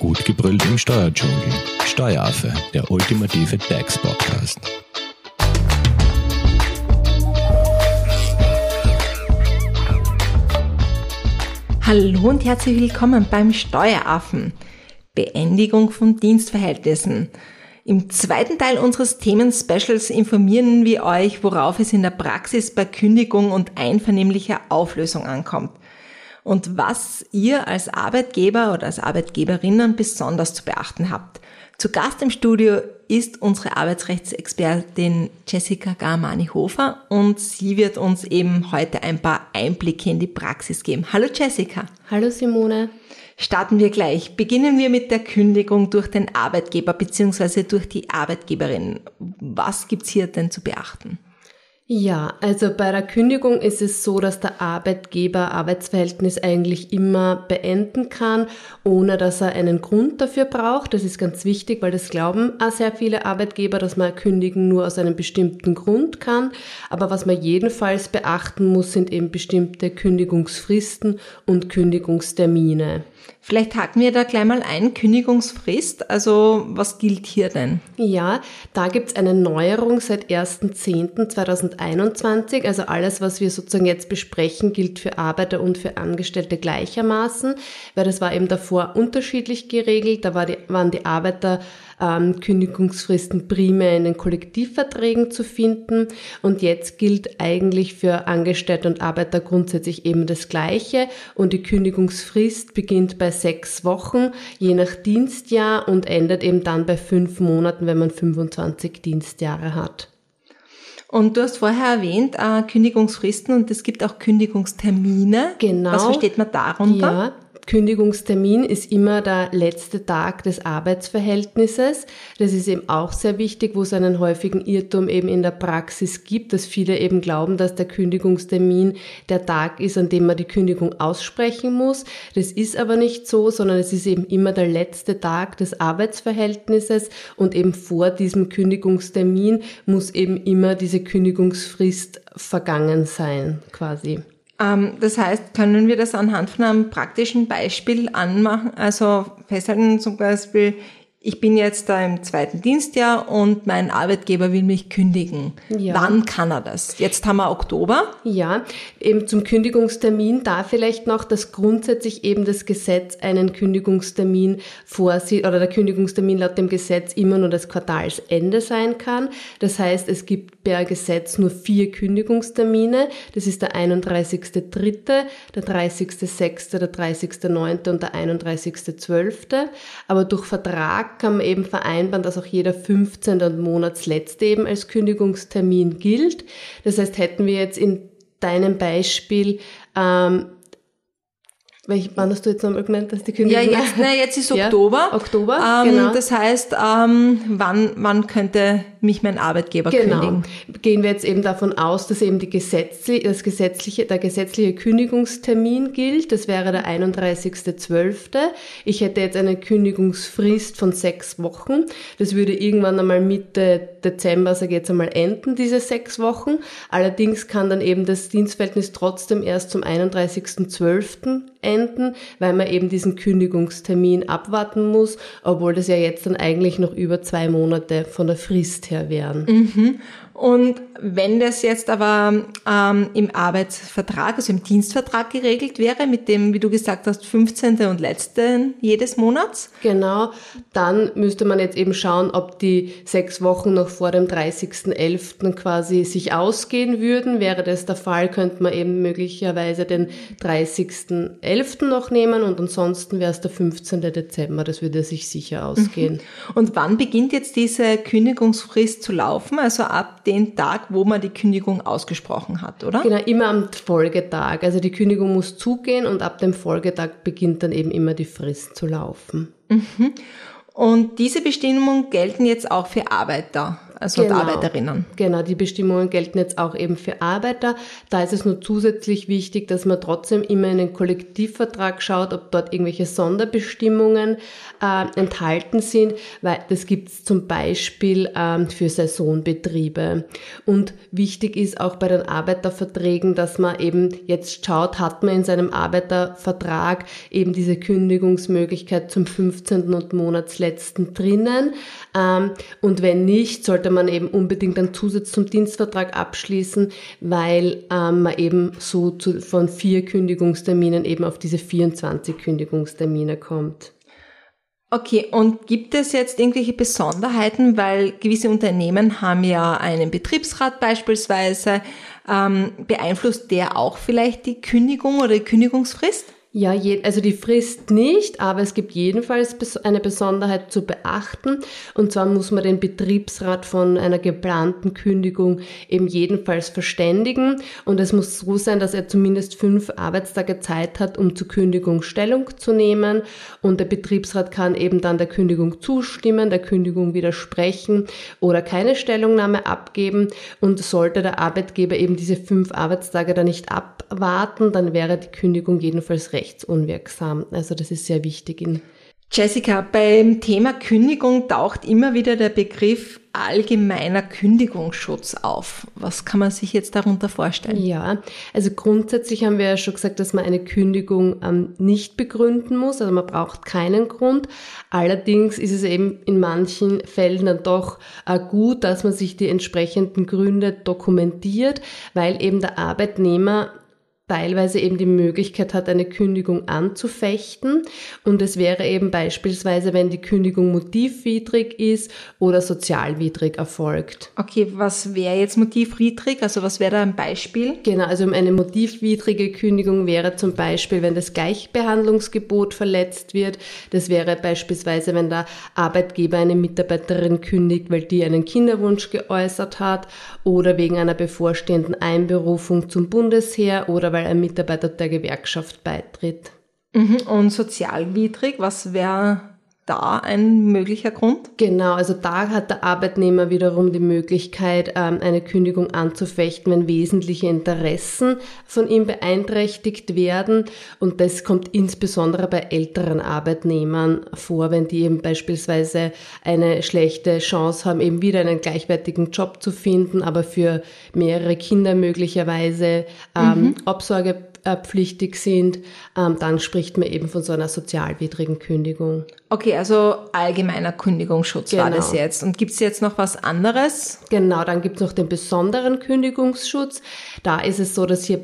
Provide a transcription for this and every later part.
Gut gebrüllt im Steuerdschungel. Steueraffe, der ultimative DAX-Podcast. Hallo und herzlich willkommen beim Steueraffen. Beendigung von Dienstverhältnissen. Im zweiten Teil unseres Themen-Specials informieren wir euch, worauf es in der Praxis bei Kündigung und einvernehmlicher Auflösung ankommt und was ihr als Arbeitgeber oder als Arbeitgeberinnen besonders zu beachten habt. Zu Gast im Studio ist unsere Arbeitsrechtsexpertin Jessica Garmani-Hofer und sie wird uns eben heute ein paar Einblicke in die Praxis geben. Hallo Jessica. Hallo Simone. Starten wir gleich. Beginnen wir mit der Kündigung durch den Arbeitgeber bzw. durch die Arbeitgeberin. Was gibt's hier denn zu beachten? Ja, also bei der Kündigung ist es so, dass der Arbeitgeber Arbeitsverhältnis eigentlich immer beenden kann, ohne dass er einen Grund dafür braucht. Das ist ganz wichtig, weil das glauben auch sehr viele Arbeitgeber, dass man kündigen nur aus einem bestimmten Grund kann. Aber was man jedenfalls beachten muss, sind eben bestimmte Kündigungsfristen und Kündigungstermine. Vielleicht haken wir da gleich mal ein, Kündigungsfrist. Also was gilt hier denn? Ja, da gibt's eine Neuerung seit 1.10.2021. Also alles, was wir sozusagen jetzt besprechen, gilt für Arbeiter und für Angestellte gleichermaßen, weil das war eben davor unterschiedlich geregelt. Da war die, waren die Arbeiter ähm, Kündigungsfristen primär in den Kollektivverträgen zu finden. Und jetzt gilt eigentlich für Angestellte und Arbeiter grundsätzlich eben das Gleiche. Und die Kündigungsfrist beginnt bei sechs Wochen, je nach Dienstjahr und endet eben dann bei fünf Monaten, wenn man 25 Dienstjahre hat. Und du hast vorher erwähnt, äh, Kündigungsfristen und es gibt auch Kündigungstermine. Genau. Was versteht man darunter? Ja, Kündigungstermin ist immer der letzte Tag des Arbeitsverhältnisses. Das ist eben auch sehr wichtig, wo es einen häufigen Irrtum eben in der Praxis gibt, dass viele eben glauben, dass der Kündigungstermin der Tag ist, an dem man die Kündigung aussprechen muss. Das ist aber nicht so, sondern es ist eben immer der letzte Tag des Arbeitsverhältnisses und eben vor diesem Kündigungstermin muss eben immer diese Kündigungsfrist vergangen sein, quasi. Ähm, das heißt, können wir das anhand von einem praktischen Beispiel anmachen, also festhalten zum Beispiel, ich bin jetzt da im zweiten Dienstjahr und mein Arbeitgeber will mich kündigen. Ja. Wann kann er das? Jetzt haben wir Oktober. Ja, eben zum Kündigungstermin da vielleicht noch, dass grundsätzlich eben das Gesetz einen Kündigungstermin vorsieht oder der Kündigungstermin laut dem Gesetz immer nur das Quartalsende sein kann. Das heißt, es gibt per Gesetz nur vier Kündigungstermine. Das ist der 31.3., der 30.6., der 30.9. und der 31.12. Aber durch Vertrag kann man eben vereinbaren, dass auch jeder 15. und Monatsletzte eben als Kündigungstermin gilt. Das heißt, hätten wir jetzt in deinem Beispiel ähm, welch, wann hast du jetzt nochmal gemeint, dass die Kündigung... Ja, jetzt, na, jetzt ist Oktober. Ja, Oktober, ähm, genau. Das heißt, ähm, wann, wann könnte mich mein Arbeitgeber genau. kündigen? Gehen wir jetzt eben davon aus, dass eben die gesetzliche, das gesetzliche, der gesetzliche Kündigungstermin gilt. Das wäre der 31.12. Ich hätte jetzt eine Kündigungsfrist von sechs Wochen. Das würde irgendwann einmal Mitte Dezember, sage ich jetzt einmal, enden, diese sechs Wochen. Allerdings kann dann eben das Dienstverhältnis trotzdem erst zum 31.12. enden weil man eben diesen Kündigungstermin abwarten muss, obwohl das ja jetzt dann eigentlich noch über zwei Monate von der Frist her wären. Mhm. Und wenn das jetzt aber ähm, im Arbeitsvertrag, also im Dienstvertrag geregelt wäre, mit dem, wie du gesagt hast, 15. und letzten jedes Monats? Genau, dann müsste man jetzt eben schauen, ob die sechs Wochen noch vor dem 30.11. quasi sich ausgehen würden. Wäre das der Fall, könnte man eben möglicherweise den 30.11. noch nehmen und ansonsten wäre es der 15. Dezember. Das würde sich sicher ausgehen. Mhm. Und wann beginnt jetzt diese Kündigungsfrist zu laufen? Also ab den Tag, wo man die Kündigung ausgesprochen hat, oder? Genau, immer am Folgetag. Also die Kündigung muss zugehen und ab dem Folgetag beginnt dann eben immer die Frist zu laufen. Mhm. Und diese Bestimmungen gelten jetzt auch für Arbeiter. Also genau. Arbeiterinnen. Genau, die Bestimmungen gelten jetzt auch eben für Arbeiter. Da ist es nur zusätzlich wichtig, dass man trotzdem immer in den Kollektivvertrag schaut, ob dort irgendwelche Sonderbestimmungen äh, enthalten sind, weil das gibt es zum Beispiel äh, für Saisonbetriebe. Und wichtig ist auch bei den Arbeiterverträgen, dass man eben jetzt schaut, hat man in seinem Arbeitervertrag eben diese Kündigungsmöglichkeit zum 15. und Monatsletzten drinnen. Ähm, und wenn nicht, sollte man eben unbedingt einen Zusatz zum Dienstvertrag abschließen, weil ähm, man eben so zu, von vier Kündigungsterminen eben auf diese 24 Kündigungstermine kommt. Okay, und gibt es jetzt irgendwelche Besonderheiten, weil gewisse Unternehmen haben ja einen Betriebsrat beispielsweise, ähm, beeinflusst der auch vielleicht die Kündigung oder die Kündigungsfrist? Ja, also die Frist nicht, aber es gibt jedenfalls eine Besonderheit zu beachten. Und zwar muss man den Betriebsrat von einer geplanten Kündigung eben jedenfalls verständigen. Und es muss so sein, dass er zumindest fünf Arbeitstage Zeit hat, um zur Kündigung Stellung zu nehmen. Und der Betriebsrat kann eben dann der Kündigung zustimmen, der Kündigung widersprechen oder keine Stellungnahme abgeben. Und sollte der Arbeitgeber eben diese fünf Arbeitstage dann nicht abwarten, dann wäre die Kündigung jedenfalls recht rechtsunwirksam. Also das ist sehr wichtig Jessica, beim Thema Kündigung taucht immer wieder der Begriff allgemeiner Kündigungsschutz auf. Was kann man sich jetzt darunter vorstellen? Ja, also grundsätzlich haben wir ja schon gesagt, dass man eine Kündigung ähm, nicht begründen muss, also man braucht keinen Grund. Allerdings ist es eben in manchen Fällen dann doch äh, gut, dass man sich die entsprechenden Gründe dokumentiert, weil eben der Arbeitnehmer teilweise eben die Möglichkeit hat, eine Kündigung anzufechten. Und es wäre eben beispielsweise, wenn die Kündigung motivwidrig ist oder sozialwidrig erfolgt. Okay, was wäre jetzt motivwidrig? Also was wäre da ein Beispiel? Genau, also eine motivwidrige Kündigung wäre zum Beispiel, wenn das Gleichbehandlungsgebot verletzt wird. Das wäre beispielsweise, wenn der Arbeitgeber eine Mitarbeiterin kündigt, weil die einen Kinderwunsch geäußert hat oder wegen einer bevorstehenden Einberufung zum Bundesheer oder weil weil ein Mitarbeiter der Gewerkschaft beitritt. Mhm. Und sozialwidrig, was wäre da ein möglicher Grund? Genau, also da hat der Arbeitnehmer wiederum die Möglichkeit, ähm, eine Kündigung anzufechten, wenn wesentliche Interessen von ihm beeinträchtigt werden. Und das kommt insbesondere bei älteren Arbeitnehmern vor, wenn die eben beispielsweise eine schlechte Chance haben, eben wieder einen gleichwertigen Job zu finden, aber für mehrere Kinder möglicherweise ähm, mhm. Absorge pflichtig sind, ähm, dann spricht man eben von so einer sozialwidrigen Kündigung. Okay, also allgemeiner Kündigungsschutz genau. war das genau. jetzt. Und gibt es jetzt noch was anderes? Genau, dann gibt es noch den besonderen Kündigungsschutz. Da ist es so, dass hier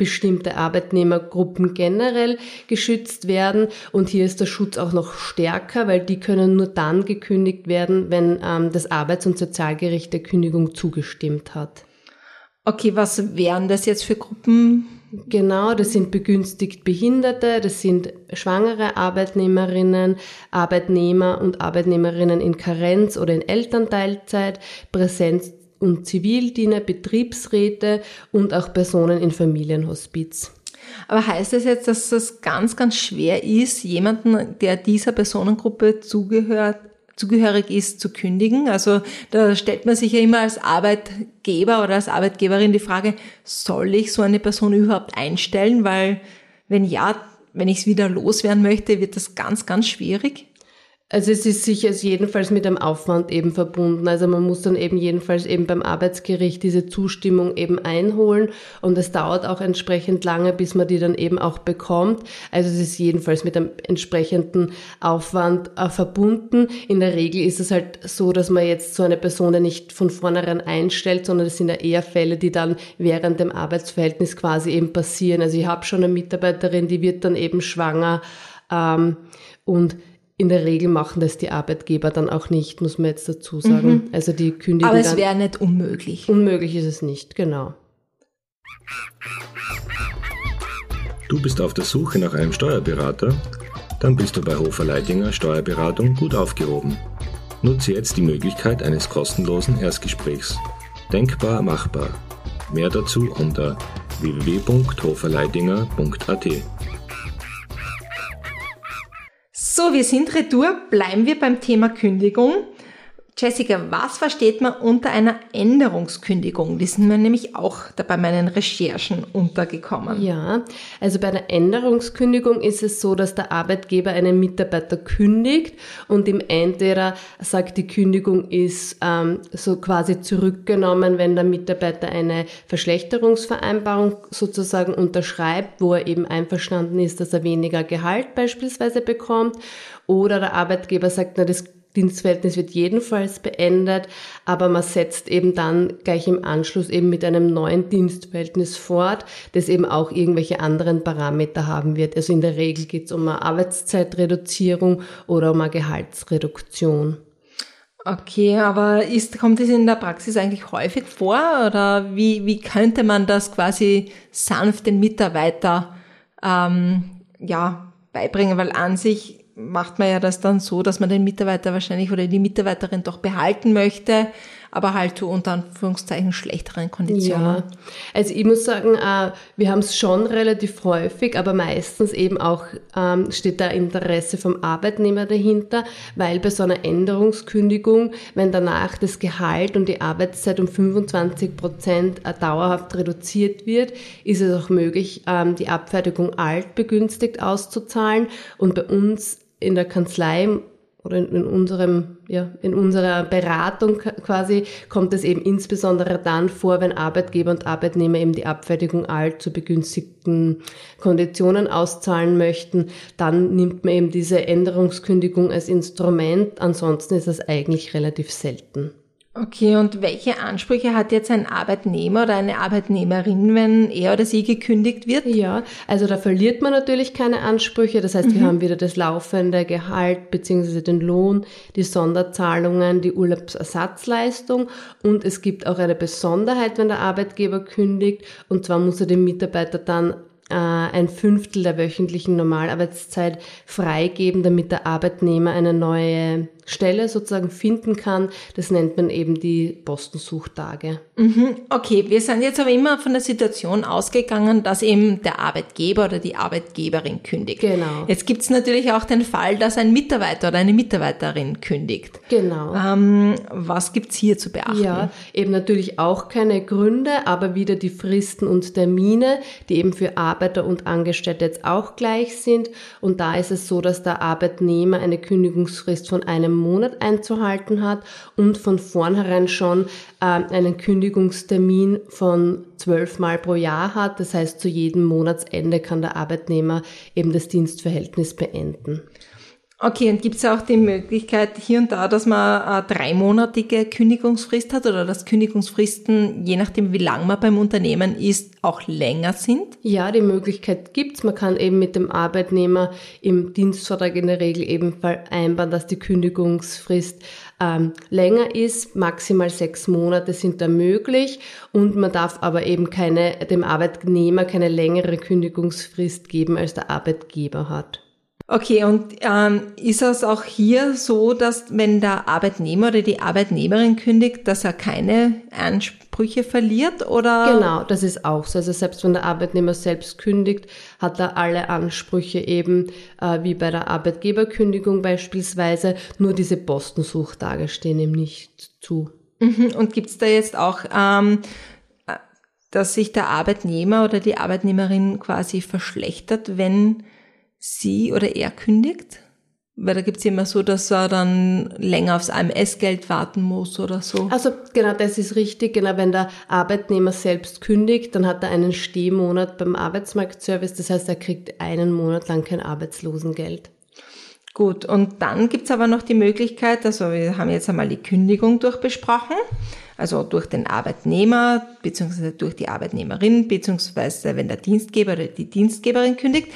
bestimmte Arbeitnehmergruppen generell geschützt werden. Und hier ist der Schutz auch noch stärker, weil die können nur dann gekündigt werden, wenn ähm, das Arbeits- und Sozialgericht der Kündigung zugestimmt hat. Okay, was wären das jetzt für Gruppen? Genau, das sind begünstigt Behinderte, das sind schwangere Arbeitnehmerinnen, Arbeitnehmer und Arbeitnehmerinnen in Karenz oder in Elternteilzeit, Präsenz- und Zivildiener, Betriebsräte und auch Personen in Familienhospiz. Aber heißt das jetzt, dass es ganz, ganz schwer ist, jemanden, der dieser Personengruppe zugehört, zugehörig ist, zu kündigen. Also da stellt man sich ja immer als Arbeitgeber oder als Arbeitgeberin die Frage, soll ich so eine Person überhaupt einstellen? Weil wenn ja, wenn ich es wieder loswerden möchte, wird das ganz, ganz schwierig. Also es ist sicher jedenfalls mit einem Aufwand eben verbunden. Also man muss dann eben jedenfalls eben beim Arbeitsgericht diese Zustimmung eben einholen und es dauert auch entsprechend lange, bis man die dann eben auch bekommt. Also es ist jedenfalls mit einem entsprechenden Aufwand äh, verbunden. In der Regel ist es halt so, dass man jetzt so eine Person nicht von vornherein einstellt, sondern es sind ja eher Fälle, die dann während dem Arbeitsverhältnis quasi eben passieren. Also ich habe schon eine Mitarbeiterin, die wird dann eben schwanger ähm, und in der Regel machen das die Arbeitgeber dann auch nicht, muss man jetzt dazu sagen. Mhm. Also die kündigen. Aber es wäre nicht unmöglich. Unmöglich ist es nicht, genau. Du bist auf der Suche nach einem Steuerberater? Dann bist du bei Hofer Leidinger Steuerberatung gut aufgehoben. Nutze jetzt die Möglichkeit eines kostenlosen Erstgesprächs. Denkbar machbar. Mehr dazu unter www.hoferleidinger.at. So, wir sind retour. Bleiben wir beim Thema Kündigung. Jessica, was versteht man unter einer Änderungskündigung? Die sind mir nämlich auch bei meinen Recherchen untergekommen. Ja, also bei einer Änderungskündigung ist es so, dass der Arbeitgeber einen Mitarbeiter kündigt und im entweder sagt, die Kündigung ist ähm, so quasi zurückgenommen, wenn der Mitarbeiter eine Verschlechterungsvereinbarung sozusagen unterschreibt, wo er eben einverstanden ist, dass er weniger Gehalt beispielsweise bekommt, oder der Arbeitgeber sagt, na, das Dienstverhältnis wird jedenfalls beendet, aber man setzt eben dann gleich im Anschluss eben mit einem neuen Dienstverhältnis fort, das eben auch irgendwelche anderen Parameter haben wird. Also in der Regel geht es um eine Arbeitszeitreduzierung oder um eine Gehaltsreduktion. Okay, aber ist, kommt es in der Praxis eigentlich häufig vor oder wie, wie könnte man das quasi sanft den Mitarbeiter ähm, ja, beibringen? Weil an sich macht man ja das dann so, dass man den Mitarbeiter wahrscheinlich oder die Mitarbeiterin doch behalten möchte, aber halt zu unter Anführungszeichen schlechteren Konditionen. Ja, also ich muss sagen, äh, wir haben es schon relativ häufig, aber meistens eben auch ähm, steht da Interesse vom Arbeitnehmer dahinter, weil bei so einer Änderungskündigung, wenn danach das Gehalt und die Arbeitszeit um 25 Prozent äh, dauerhaft reduziert wird, ist es auch möglich, ähm, die Abfertigung alt begünstigt auszuzahlen und bei uns in der Kanzlei oder in, in, unserem, ja, in unserer Beratung quasi kommt es eben insbesondere dann vor, wenn Arbeitgeber und Arbeitnehmer eben die Abfertigung alt zu begünstigten Konditionen auszahlen möchten. Dann nimmt man eben diese Änderungskündigung als Instrument. Ansonsten ist das eigentlich relativ selten. Okay, und welche Ansprüche hat jetzt ein Arbeitnehmer oder eine Arbeitnehmerin, wenn er oder sie gekündigt wird? Ja, also da verliert man natürlich keine Ansprüche. Das heißt, mhm. wir haben wieder das laufende Gehalt beziehungsweise den Lohn, die Sonderzahlungen, die Urlaubsersatzleistung und es gibt auch eine Besonderheit, wenn der Arbeitgeber kündigt. Und zwar muss er dem Mitarbeiter dann äh, ein Fünftel der wöchentlichen Normalarbeitszeit freigeben, damit der Arbeitnehmer eine neue Stelle sozusagen finden kann. Das nennt man eben die Postensuchtage. Mhm, okay, wir sind jetzt aber immer von der Situation ausgegangen, dass eben der Arbeitgeber oder die Arbeitgeberin kündigt. Genau. Jetzt gibt es natürlich auch den Fall, dass ein Mitarbeiter oder eine Mitarbeiterin kündigt. Genau. Ähm, was gibt's hier zu beachten? Ja, eben natürlich auch keine Gründe, aber wieder die Fristen und Termine, die eben für Arbeiter und Angestellte jetzt auch gleich sind. Und da ist es so, dass der Arbeitnehmer eine Kündigungsfrist von einem Monat einzuhalten hat und von vornherein schon äh, einen Kündigungstermin von zwölf Mal pro Jahr hat. Das heißt, zu jedem Monatsende kann der Arbeitnehmer eben das Dienstverhältnis beenden. Okay, und gibt es auch die Möglichkeit hier und da, dass man eine dreimonatige Kündigungsfrist hat oder dass Kündigungsfristen, je nachdem wie lang man beim Unternehmen ist, auch länger sind? Ja, die Möglichkeit gibt's. Man kann eben mit dem Arbeitnehmer im Dienstvertrag in der Regel eben vereinbaren, dass die Kündigungsfrist ähm, länger ist. Maximal sechs Monate sind da möglich und man darf aber eben keine, dem Arbeitnehmer keine längere Kündigungsfrist geben, als der Arbeitgeber hat. Okay, und ähm, ist es auch hier so, dass wenn der Arbeitnehmer oder die Arbeitnehmerin kündigt, dass er keine Ansprüche verliert oder? Genau, das ist auch so. Also selbst wenn der Arbeitnehmer selbst kündigt, hat er alle Ansprüche eben äh, wie bei der Arbeitgeberkündigung beispielsweise. Nur diese Postensuchtage stehen ihm nicht zu. Mhm. Und gibt's da jetzt auch ähm, dass sich der Arbeitnehmer oder die Arbeitnehmerin quasi verschlechtert, wenn sie oder er kündigt? Weil da gibt's immer so, dass er dann länger aufs AMS-Geld warten muss oder so. Also genau, das ist richtig. Genau, wenn der Arbeitnehmer selbst kündigt, dann hat er einen Stehmonat beim Arbeitsmarktservice. Das heißt, er kriegt einen Monat lang kein Arbeitslosengeld. Gut, und dann gibt's aber noch die Möglichkeit, also wir haben jetzt einmal die Kündigung durchbesprochen, also durch den Arbeitnehmer beziehungsweise durch die Arbeitnehmerin beziehungsweise wenn der Dienstgeber oder die Dienstgeberin kündigt.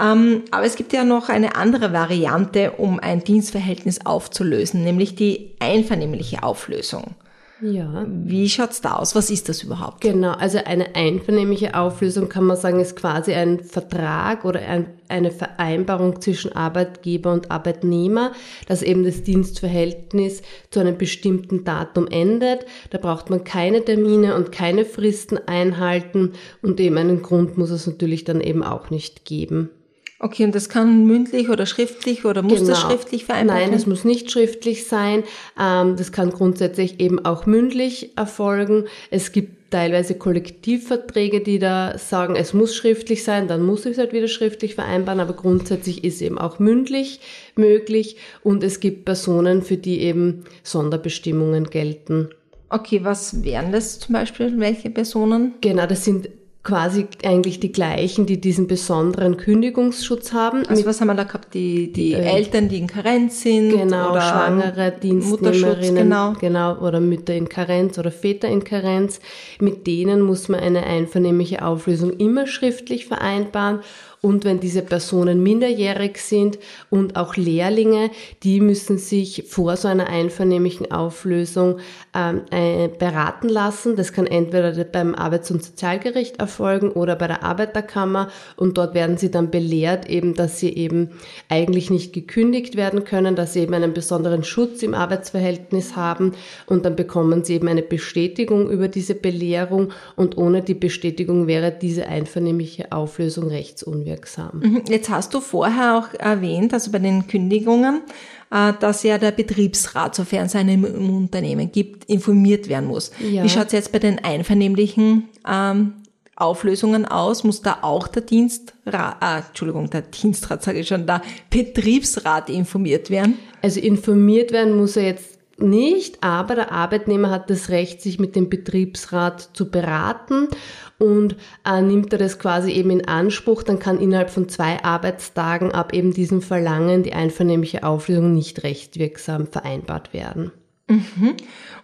Ähm, aber es gibt ja noch eine andere Variante, um ein Dienstverhältnis aufzulösen, nämlich die einvernehmliche Auflösung. Ja. Wie schaut's da aus? Was ist das überhaupt? Genau, also eine einvernehmliche Auflösung kann man sagen, ist quasi ein Vertrag oder ein, eine Vereinbarung zwischen Arbeitgeber und Arbeitnehmer, dass eben das Dienstverhältnis zu einem bestimmten Datum endet. Da braucht man keine Termine und keine Fristen einhalten und eben einen Grund muss es natürlich dann eben auch nicht geben. Okay, und das kann mündlich oder schriftlich oder muss das Genau. schriftlich vereinbart Nein, werden? es muss nicht schriftlich sein. Ähm, das kann grundsätzlich eben auch mündlich erfolgen. Es gibt teilweise Kollektivverträge, die da sagen, es muss schriftlich sein, dann muss ich es halt wieder schriftlich vereinbaren, aber grundsätzlich ist eben auch mündlich möglich und es gibt Personen, für die eben Sonderbestimmungen gelten. Okay, was wären das zum Beispiel? Welche Personen? Genau, das sind quasi eigentlich die gleichen, die diesen besonderen Kündigungsschutz haben. Also was haben wir da gehabt? Die, die Äh, Eltern, die in Karenz sind? Genau, oder schwangere Dienstnehmerinnen, genau. genau, oder Mütter in Karenz oder Väter in Karenz. Mit denen muss man eine einvernehmliche Auflösung immer schriftlich vereinbaren. Und wenn diese Personen minderjährig sind und auch Lehrlinge, die müssen sich vor so einer einvernehmlichen Auflösung ähm, äh, beraten lassen. Das kann entweder beim Arbeits- und Sozialgericht erfolgen oder bei der Arbeiterkammer. Und dort werden sie dann belehrt, eben, dass sie eben eigentlich nicht gekündigt werden können, dass sie eben einen besonderen Schutz im Arbeitsverhältnis haben. Und dann bekommen sie eben eine Bestätigung über diese Belehrung. Und ohne die Bestätigung wäre diese einvernehmliche Auflösung rechtsunwirksam. Mhm. Jetzt hast du vorher auch erwähnt, also bei den Kündigungen, äh, dass ja der Betriebsrat, sofern es einen im Unternehmen gibt, informiert werden muss. Ja. Wie schaut es jetzt bei den einvernehmlichen ähm, Auflösungen aus? Muss da auch der Dienstrat, äh, Entschuldigung, der Dienstrat sage ich schon, der Betriebsrat informiert werden? Also informiert werden muss er jetzt nicht, aber der Arbeitnehmer hat das Recht, sich mit dem Betriebsrat zu beraten und äh, nimmt er das quasi eben in Anspruch, dann kann innerhalb von zwei Arbeitstagen ab eben diesem Verlangen die einvernehmliche Auflösung nicht rechtswirksam vereinbart werden.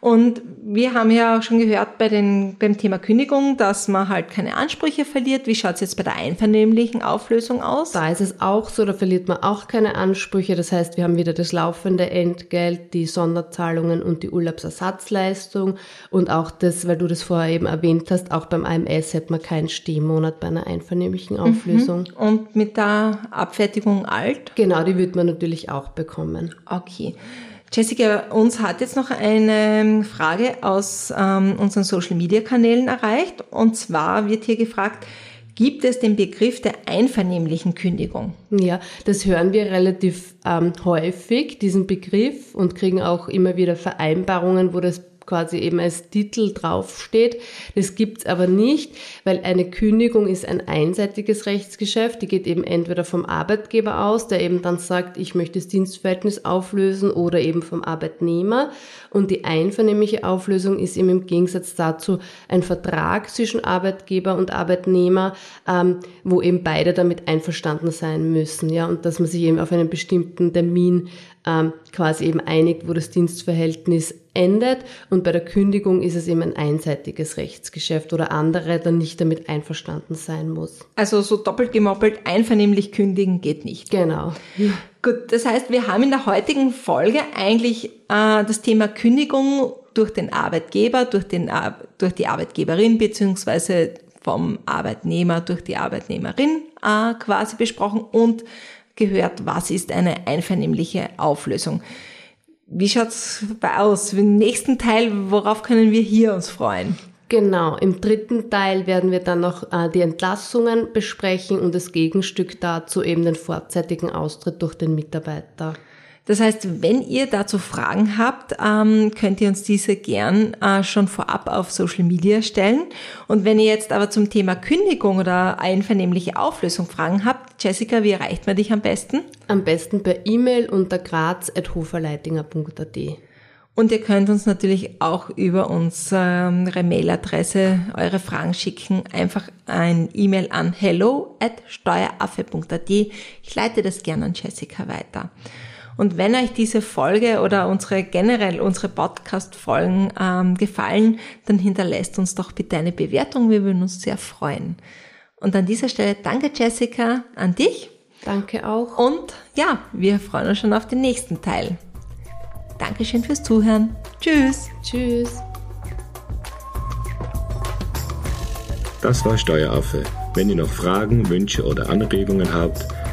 Und wir haben ja auch schon gehört bei den, beim Thema Kündigung, dass man halt keine Ansprüche verliert. Wie schaut es jetzt bei der einvernehmlichen Auflösung aus? Da ist es auch so, da verliert man auch keine Ansprüche. Das heißt, wir haben wieder das laufende Entgelt, die Sonderzahlungen und die Urlaubsersatzleistung und auch das, weil du das vorher eben erwähnt hast, auch beim AMS hat man keinen Stehmonat bei einer einvernehmlichen Auflösung. Und mit der Abfertigung alt? Genau, die wird man natürlich auch bekommen. Okay. Jessica, uns hat jetzt noch eine Frage aus ähm, unseren Social-Media-Kanälen erreicht. Und zwar wird hier gefragt, gibt es den Begriff der einvernehmlichen Kündigung? Ja, das hören wir relativ ähm, häufig, diesen Begriff, und kriegen auch immer wieder Vereinbarungen, wo das quasi eben als Titel draufsteht. Das gibt's aber nicht, weil eine Kündigung ist ein einseitiges Rechtsgeschäft. Die geht eben entweder vom Arbeitgeber aus, der eben dann sagt, ich möchte das Dienstverhältnis auflösen, oder eben vom Arbeitnehmer. Und die einvernehmliche Auflösung ist eben im Gegensatz dazu ein Vertrag zwischen Arbeitgeber und Arbeitnehmer, ähm, wo eben beide damit einverstanden sein müssen, ja, und dass man sich eben auf einen bestimmten Termin ähm, quasi eben einigt, wo das Dienstverhältnis endet. Und bei der Kündigung ist es eben ein einseitiges Rechtsgeschäft oder andere dann nicht damit einverstanden sein muss. Also so doppelt gemoppelt, einvernehmlich kündigen geht nicht. Genau. Gut, das heißt, wir haben in der heutigen Folge eigentlich äh, das Thema Kündigung durch den Arbeitgeber, durch, den, durch die Arbeitgeberin beziehungsweise vom Arbeitnehmer durch die Arbeitnehmerin äh, quasi besprochen und gehört, was ist eine einvernehmliche Auflösung. Wie schaut's bei aus? Im nächsten Teil, worauf können wir hier uns freuen? Genau, im dritten Teil werden wir dann noch äh, die Entlassungen besprechen und das Gegenstück dazu eben den vorzeitigen Austritt durch den Mitarbeiter. Das heißt, wenn ihr dazu Fragen habt, ähm, könnt ihr uns diese gern äh, schon vorab auf Social Media stellen. Und wenn ihr jetzt aber zum Thema Kündigung oder einvernehmliche Auflösung Fragen habt, Jessica, wie erreicht man dich am besten? Am besten per E-Mail unter graz.hoferleitinger.at. Und ihr könnt uns natürlich auch über unsere Mailadresse eure Fragen schicken. Einfach ein E-Mail an hello at steueraffe.at. Ich leite das gerne an Jessica weiter. Und wenn euch diese Folge oder unsere generell unsere Podcast-Folgen ähm, gefallen, dann hinterlasst uns doch bitte eine Bewertung. Wir würden uns sehr freuen. Und an dieser Stelle danke Jessica an dich. Danke auch. Und ja, wir freuen uns schon auf den nächsten Teil. Dankeschön fürs Zuhören. Tschüss. Tschüss. Das war Steueraffe. Wenn ihr noch Fragen, Wünsche oder Anregungen habt,